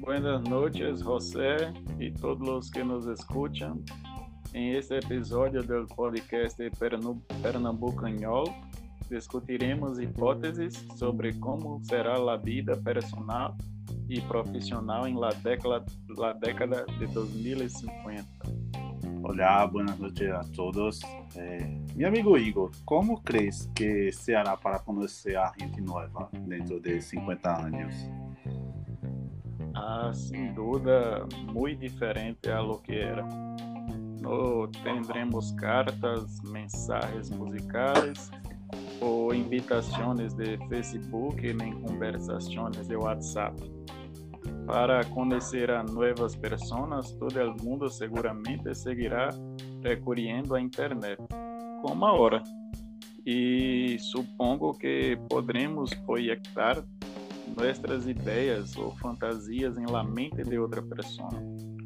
buenas noches, José y todos los que nos escuchan. En este episodio del podcast Pernambucanhol, discutiremos hipóteses sobre cómo será la vida personal y profesional en la década, la década de 2050. Olá, boa noite a todos. É, meu amigo Igor, como crees que se hará para conhecer a gente nova dentro de 50 anos? Ah, sin duda, muy diferente a lo que era. No tendremos cartas, mensajes musicales o invitaciones de Facebook nem conversações de WhatsApp. Para conhecer a novas pessoas, todo o mundo seguramente seguirá recorrendo à internet, como agora. E supongo que podremos projetar nossas ideias ou fantasias em la mente de outra pessoa.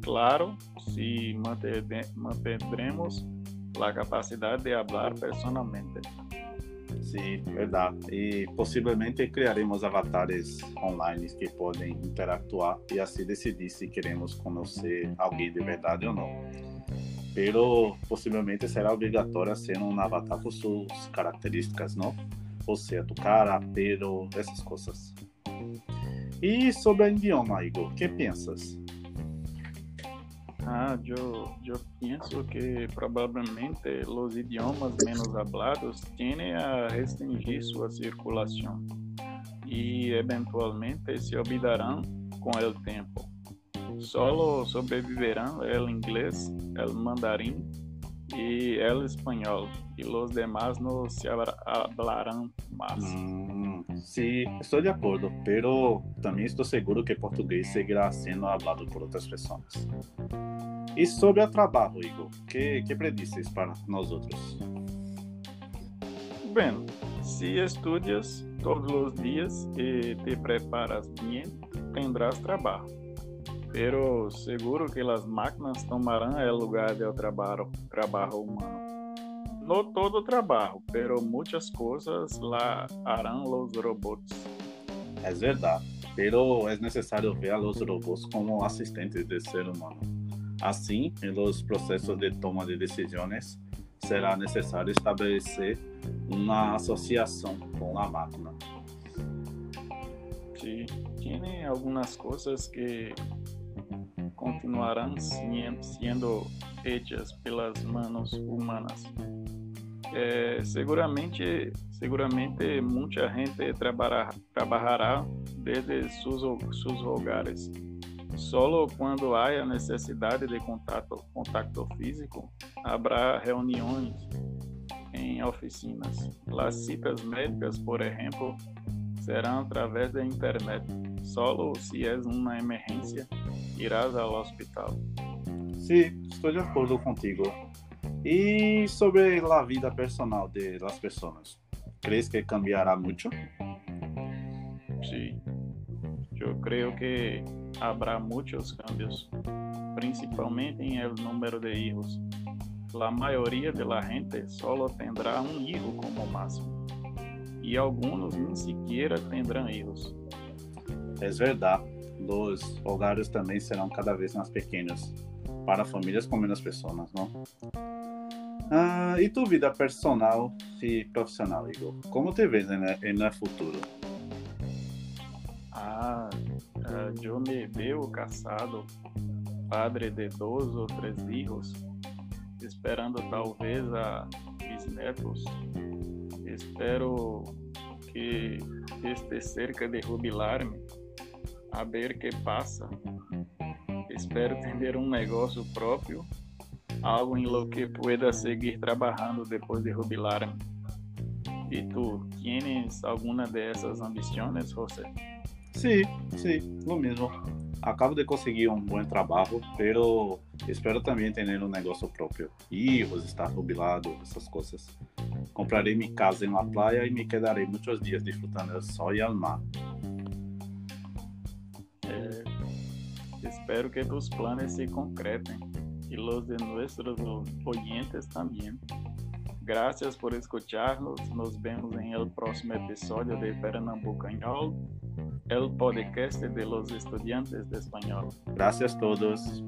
Claro, se mantendremos a capacidade de falar personalmente. Sim, verdade. E possivelmente criaremos avatares online que podem interactuar e assim decidir se queremos conhecer alguém de verdade ou não. Pero possivelmente será obrigatório ser um avatar com suas características, não? Ou seja, tu cara, pelo, essas coisas. E sobre o idioma, Igor, que pensas? Ah, eu, eu penso que provavelmente os idiomas menos hablados tendem a restringir sua circulação e eventualmente se olvidarão com o tempo. Solo sobreviverão o inglês, o mandarim e o espanhol, e os demais não se hablarão mais. Hum, sim, estou de acordo, pero também estou seguro que português seguirá sendo falado por outras pessoas. E sobre o trabalho, Igor, que que predices para nós outros? Bem, se estudas todos os dias e te preparas bem, tendrás trabalho. Pero seguro que as máquinas tomarão o lugar do trabalho, trabalho humano. No todo trabalho, pero muitas coisas lá harão os robôs. É verdade, pero é necessário ver a los robôs como assistentes do ser humano. Assim, nos processos de toma de decisões, será necessário estabelecer uma associação com a máquina. Sim, tem algumas coisas que continuarão sendo feitas pelas mãos humanas. É, seguramente, seguramente muita gente trabalhar, trabalhará desde seus, seus lugares. Solo quando há necessidade de contato, contato físico, haverá reuniões em oficinas. As citas médicas, por exemplo, serão através da internet. Solo se é uma emergência irás ao hospital. Sim, estou de acordo contigo. E sobre a vida personal de las pessoas, crees que cambiará muito? Sim, eu creio que haverá muitos cambios, principalmente em el número de hijos. A maioria de la gente solo tendrá um hijo como máximo, e alguns nem sequer tendrão hijos. É verdade os hogares também serão cada vez mais pequenos para famílias com menos pessoas, não? Ah, e tu vida personal e profissional, Igor? Como te vês no futuro? Ah, eu me vejo casado, padre de dois ou três filhos, esperando talvez a bisnetos. Espero que este cerca de jubilar-me a ver que passa. Espero ter um negócio próprio, algo em lo que pueda seguir trabalhando depois de jubilar-me. E tu, tienes alguma dessas ambições, José? Sim, sim, lo mesmo. Acabo de conseguir um bom trabalho, pero espero também ter um negócio próprio. Hijos, estar jubilado, essas coisas. Comprarei minha casa em la playa e me quedarei muitos dias disfrutando do sol e ao mar. Espero que tus planes se concreten y los de nuestros oyentes también. Gracias por escucharnos. Nos vemos en el próximo episodio de Pernambucanhol, el podcast de los estudiantes de español. Gracias a todos.